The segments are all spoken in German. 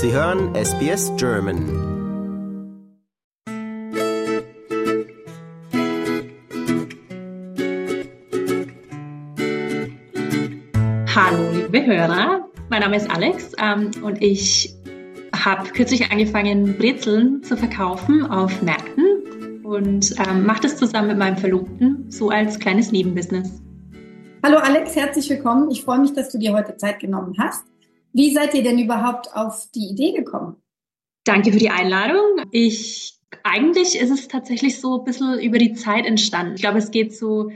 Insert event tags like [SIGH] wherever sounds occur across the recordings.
Sie hören SBS German. Hallo, liebe Hörer. Mein Name ist Alex ähm, und ich habe kürzlich angefangen, Brezeln zu verkaufen auf Märkten und ähm, mache das zusammen mit meinem Verlobten, so als kleines Nebenbusiness. Hallo Alex, herzlich willkommen. Ich freue mich, dass du dir heute Zeit genommen hast. Wie seid ihr denn überhaupt auf die Idee gekommen? Danke für die Einladung. Ich eigentlich ist es tatsächlich so ein bisschen über die Zeit entstanden. Ich glaube, es geht so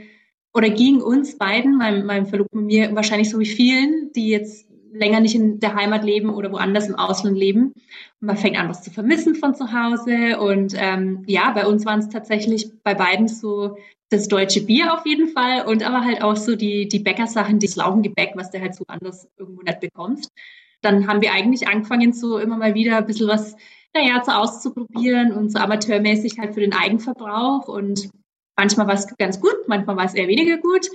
oder ging uns beiden, meinem, meinem Verlobten und mir, wahrscheinlich so wie vielen, die jetzt länger nicht in der Heimat leben oder woanders im Ausland leben. Und man fängt an, was zu vermissen von zu Hause. Und ähm, ja, bei uns waren es tatsächlich bei beiden so das deutsche Bier auf jeden Fall und aber halt auch so die, die Bäckersachen, das Laugengebäck, was du halt so anders irgendwo nicht bekommst. Dann haben wir eigentlich angefangen, so immer mal wieder ein bisschen was, naja, so auszuprobieren und so amateurmäßig halt für den Eigenverbrauch. Und manchmal war es ganz gut, manchmal war es eher weniger gut.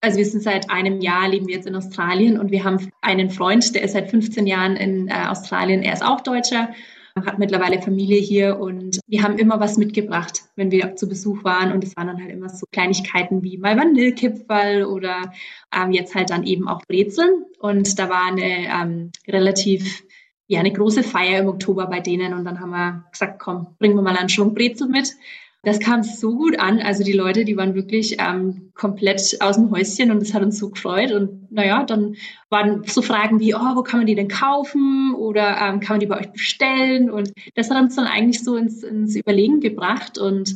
Also wir sind seit einem Jahr, leben wir jetzt in Australien und wir haben einen Freund, der ist seit 15 Jahren in äh, Australien, er ist auch Deutscher hat mittlerweile Familie hier und wir haben immer was mitgebracht, wenn wir zu Besuch waren. Und es waren dann halt immer so Kleinigkeiten wie mal Vanillekipferl oder ähm, jetzt halt dann eben auch Brezeln. Und da war eine ähm, relativ, ja, eine große Feier im Oktober bei denen. Und dann haben wir gesagt, komm, bringen wir mal einen Schwung Brezel mit. Das kam so gut an. Also die Leute, die waren wirklich ähm, komplett aus dem Häuschen und das hat uns so gefreut. Und naja, dann waren so Fragen wie, oh, wo kann man die denn kaufen? Oder ähm, kann man die bei euch bestellen? Und das hat uns dann eigentlich so ins, ins Überlegen gebracht. Und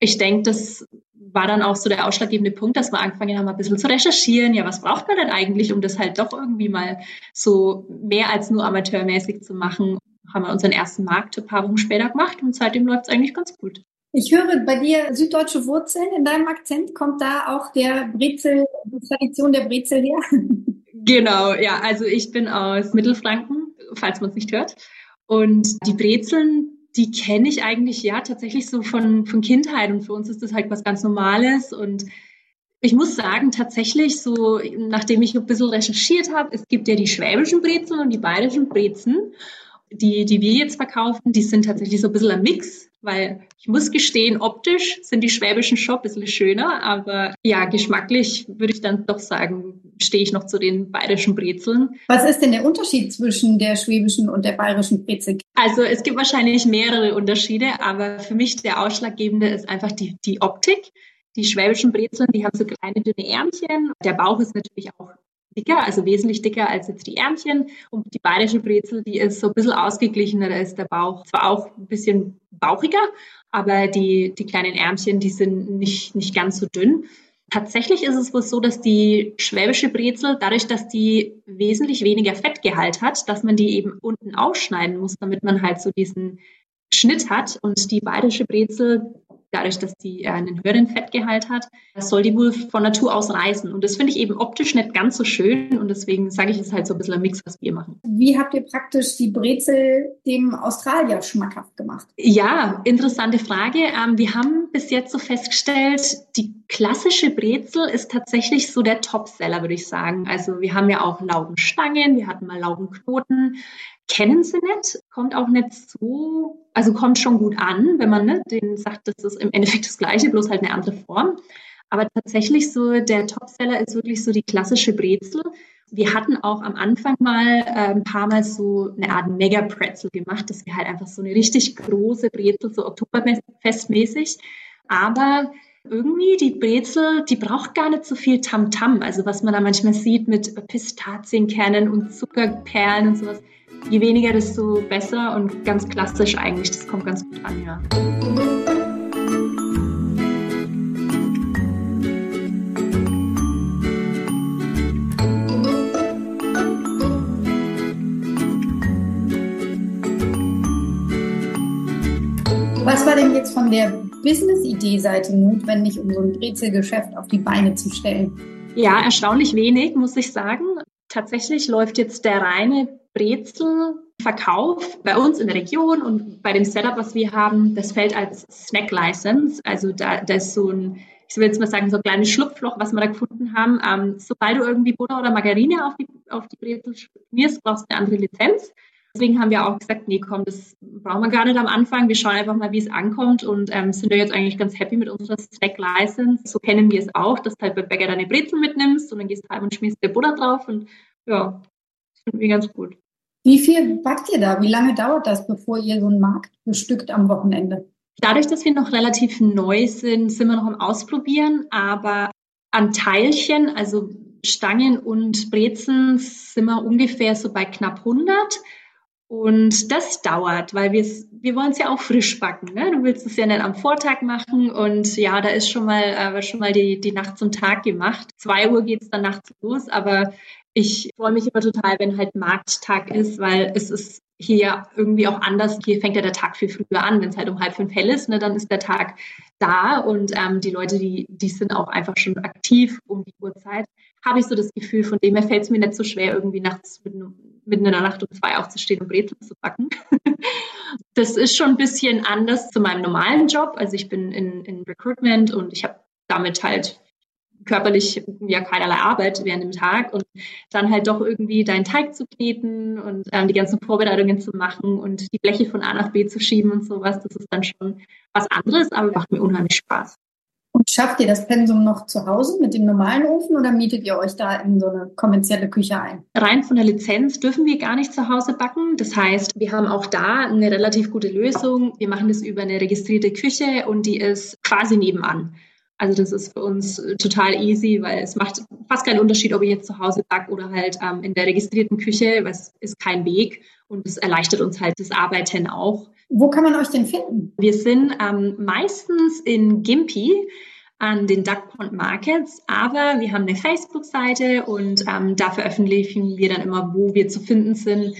ich denke, das war dann auch so der ausschlaggebende Punkt, dass wir angefangen haben, ein bisschen zu recherchieren. Ja, was braucht man denn eigentlich, um das halt doch irgendwie mal so mehr als nur amateurmäßig zu machen? Haben wir unseren ersten Markt ein paar Wochen später gemacht und seitdem läuft es eigentlich ganz gut. Ich höre bei dir süddeutsche Wurzeln. In deinem Akzent kommt da auch der Brezel, die Tradition der Brezel her? [LAUGHS] Genau, ja. Also ich bin aus Mittelfranken, falls man es nicht hört. Und die Brezeln, die kenne ich eigentlich ja tatsächlich so von, von Kindheit. Und für uns ist das halt was ganz Normales. Und ich muss sagen, tatsächlich so, nachdem ich ein bisschen recherchiert habe, es gibt ja die schwäbischen Brezeln und die bayerischen Brezen. Die, die wir jetzt verkaufen, die sind tatsächlich so ein bisschen ein Mix weil ich muss gestehen, optisch sind die schwäbischen schon ein bisschen schöner, aber ja, geschmacklich würde ich dann doch sagen, stehe ich noch zu den bayerischen Brezeln. Was ist denn der Unterschied zwischen der schwäbischen und der bayerischen Brezel? Also es gibt wahrscheinlich mehrere Unterschiede, aber für mich der ausschlaggebende ist einfach die, die Optik. Die schwäbischen Brezeln, die haben so kleine dünne Ärmchen. Der Bauch ist natürlich auch dicker, also wesentlich dicker als jetzt die Ärmchen. Und die bayerische Brezel, die ist so ein bisschen ausgeglichener, da ist der Bauch zwar auch ein bisschen bauchiger, aber die, die kleinen Ärmchen, die sind nicht, nicht ganz so dünn. Tatsächlich ist es wohl so, dass die schwäbische Brezel, dadurch, dass die wesentlich weniger Fettgehalt hat, dass man die eben unten ausschneiden muss, damit man halt so diesen Schnitt hat. Und die bayerische Brezel, dadurch, dass die äh, einen höheren Fettgehalt hat, soll die wohl von Natur aus reißen. Und das finde ich eben optisch nicht ganz so schön und deswegen sage ich, es halt so ein bisschen ein Mix, was wir machen. Wie habt ihr praktisch die Brezel dem Australier schmackhaft gemacht? Ja, interessante Frage. Ähm, wir haben bis jetzt so festgestellt, die klassische Brezel ist tatsächlich so der Topseller, würde ich sagen. Also wir haben ja auch Laugenstangen, wir hatten mal Laugenknoten, kennen sie nicht, kommt auch nicht so, also kommt schon gut an, wenn man ne, denen sagt, das ist im Endeffekt das Gleiche, bloß halt eine andere Form. Aber tatsächlich so der Topseller ist wirklich so die klassische Brezel. Wir hatten auch am Anfang mal äh, ein paar Mal so eine Art Mega-Pretzel gemacht, dass wir halt einfach so eine richtig große Brezel, so Oktoberfestmäßig. Aber irgendwie die Brezel, die braucht gar nicht so viel Tamtam. -Tam. Also was man da manchmal sieht mit Pistazienkernen und Zuckerperlen und sowas je weniger, desto besser und ganz klassisch eigentlich. Das kommt ganz gut an, ja. Was war denn jetzt von der Business-Idee-Seite notwendig, um so ein Brezelgeschäft auf die Beine zu stellen? Ja, erstaunlich wenig, muss ich sagen. Tatsächlich läuft jetzt der reine Brezelverkauf bei uns in der Region und bei dem Setup, was wir haben, das fällt als Snack License. Also da, da ist so ein, ich will jetzt mal sagen, so ein kleines Schlupfloch, was wir da gefunden haben. Ähm, sobald du irgendwie Butter oder Margarine auf die, auf die Brezel schmierst, brauchst du eine andere Lizenz. Deswegen haben wir auch gesagt, nee, komm, das brauchen wir gar nicht am Anfang. Wir schauen einfach mal, wie es ankommt und ähm, sind da jetzt eigentlich ganz happy mit unserer Snack-License. So kennen wir es auch, dass du halt bei Bäcker deine Brezel mitnimmst und dann gehst du heim und schmierst dir Butter drauf und ja, wir ganz gut. Wie viel backt ihr da? Wie lange dauert das, bevor ihr so einen Markt bestückt am Wochenende? Dadurch, dass wir noch relativ neu sind, sind wir noch am Ausprobieren, aber an Teilchen, also Stangen und Brezen, sind wir ungefähr so bei knapp 100. Und das dauert, weil wir wir wollen es ja auch frisch backen. Ne? Du willst es ja nicht am Vortag machen und ja, da ist schon mal, äh, schon mal die, die Nacht zum Tag gemacht. Zwei Uhr geht es dann nachts los, aber ich freue mich immer total, wenn halt Markttag ist, weil es ist hier irgendwie auch anders. Hier fängt ja der Tag viel früher an. Wenn es halt um halb fünf hell ist, ne, dann ist der Tag da und ähm, die Leute, die, die sind auch einfach schon aktiv um die Uhrzeit. Habe ich so das Gefühl, von dem her fällt es mir nicht so schwer, irgendwie nachts mitten, mitten in der Nacht um zwei aufzustehen und Brezeln zu backen. [LAUGHS] das ist schon ein bisschen anders zu meinem normalen Job. Also ich bin in, in Recruitment und ich habe damit halt körperlich ja keinerlei Arbeit während dem Tag und dann halt doch irgendwie deinen Teig zu kneten und ähm, die ganzen Vorbereitungen zu machen und die Bleche von A nach B zu schieben und sowas, das ist dann schon was anderes, aber macht mir unheimlich Spaß. Und schafft ihr das Pensum noch zu Hause mit dem normalen Ofen oder mietet ihr euch da in so eine kommerzielle Küche ein? Rein von der Lizenz dürfen wir gar nicht zu Hause backen. Das heißt, wir haben auch da eine relativ gute Lösung. Wir machen das über eine registrierte Küche und die ist quasi nebenan. Also das ist für uns äh, total easy, weil es macht fast keinen Unterschied, ob ich jetzt zu Hause backe oder halt ähm, in der registrierten Küche, weil es ist kein Weg und es erleichtert uns halt das Arbeiten auch. Wo kann man euch denn finden? Wir sind ähm, meistens in Gimpy an den Duck Pond Markets, aber wir haben eine Facebook-Seite und ähm, da veröffentlichen wir dann immer, wo wir zu finden sind.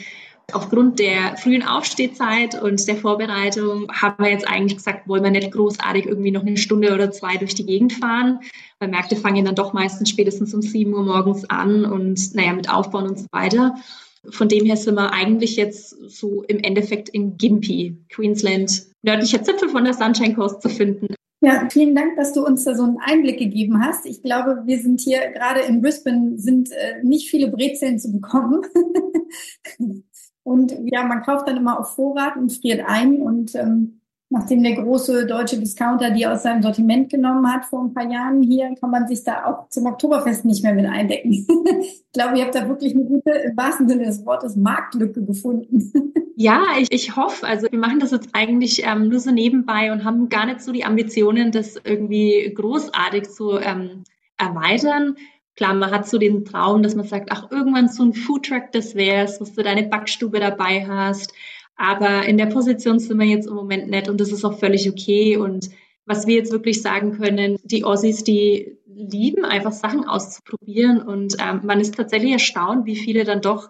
Aufgrund der frühen Aufstehzeit und der Vorbereitung haben wir jetzt eigentlich gesagt, wollen wir nicht großartig irgendwie noch eine Stunde oder zwei durch die Gegend fahren, weil Märkte fangen dann doch meistens spätestens um sieben Uhr morgens an und naja, mit Aufbauen und so weiter. Von dem her sind wir eigentlich jetzt so im Endeffekt in Gympie, Queensland, nördlicher Zipfel von der Sunshine Coast zu finden. Ja, vielen Dank, dass du uns da so einen Einblick gegeben hast. Ich glaube, wir sind hier gerade in Brisbane, sind äh, nicht viele Brezeln zu bekommen. [LAUGHS] Und ja, man kauft dann immer auf Vorrat und friert ein. Und ähm, nachdem der große deutsche Discounter die aus seinem Sortiment genommen hat vor ein paar Jahren hier, kann man sich da auch zum Oktoberfest nicht mehr mit eindecken. [LAUGHS] ich glaube, ihr habt da wirklich eine gute, im wahrsten Sinne des Wortes, Marktlücke gefunden. [LAUGHS] ja, ich, ich hoffe. Also wir machen das jetzt eigentlich ähm, nur so nebenbei und haben gar nicht so die Ambitionen, das irgendwie großartig zu ähm, erweitern. Klar, man hat so den Traum, dass man sagt, ach, irgendwann so ein Foodtruck, das wär's, dass du deine Backstube dabei hast. Aber in der Position sind wir jetzt im Moment nicht und das ist auch völlig okay. Und was wir jetzt wirklich sagen können, die Aussies, die lieben einfach Sachen auszuprobieren und ähm, man ist tatsächlich erstaunt, wie viele dann doch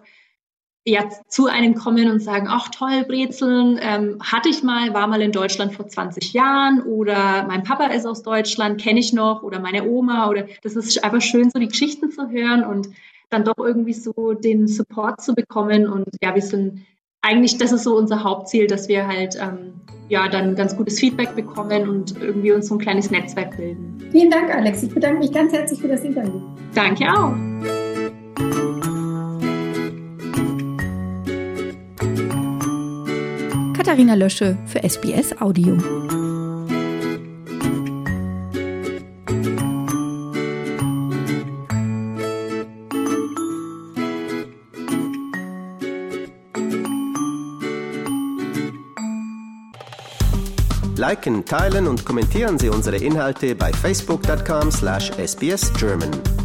ja, zu einem kommen und sagen, ach toll, Brezeln, ähm, hatte ich mal, war mal in Deutschland vor 20 Jahren oder mein Papa ist aus Deutschland, kenne ich noch oder meine Oma oder das ist einfach schön, so die Geschichten zu hören und dann doch irgendwie so den Support zu bekommen und ja, wir sind eigentlich, das ist so unser Hauptziel, dass wir halt ähm, ja dann ganz gutes Feedback bekommen und irgendwie uns so ein kleines Netzwerk bilden. Vielen Dank, Alex. Ich bedanke mich ganz herzlich für das Interview. Danke auch. Katharina Lösche für SBS Audio. Liken, teilen und kommentieren Sie unsere Inhalte bei facebook.com/sbsgerman.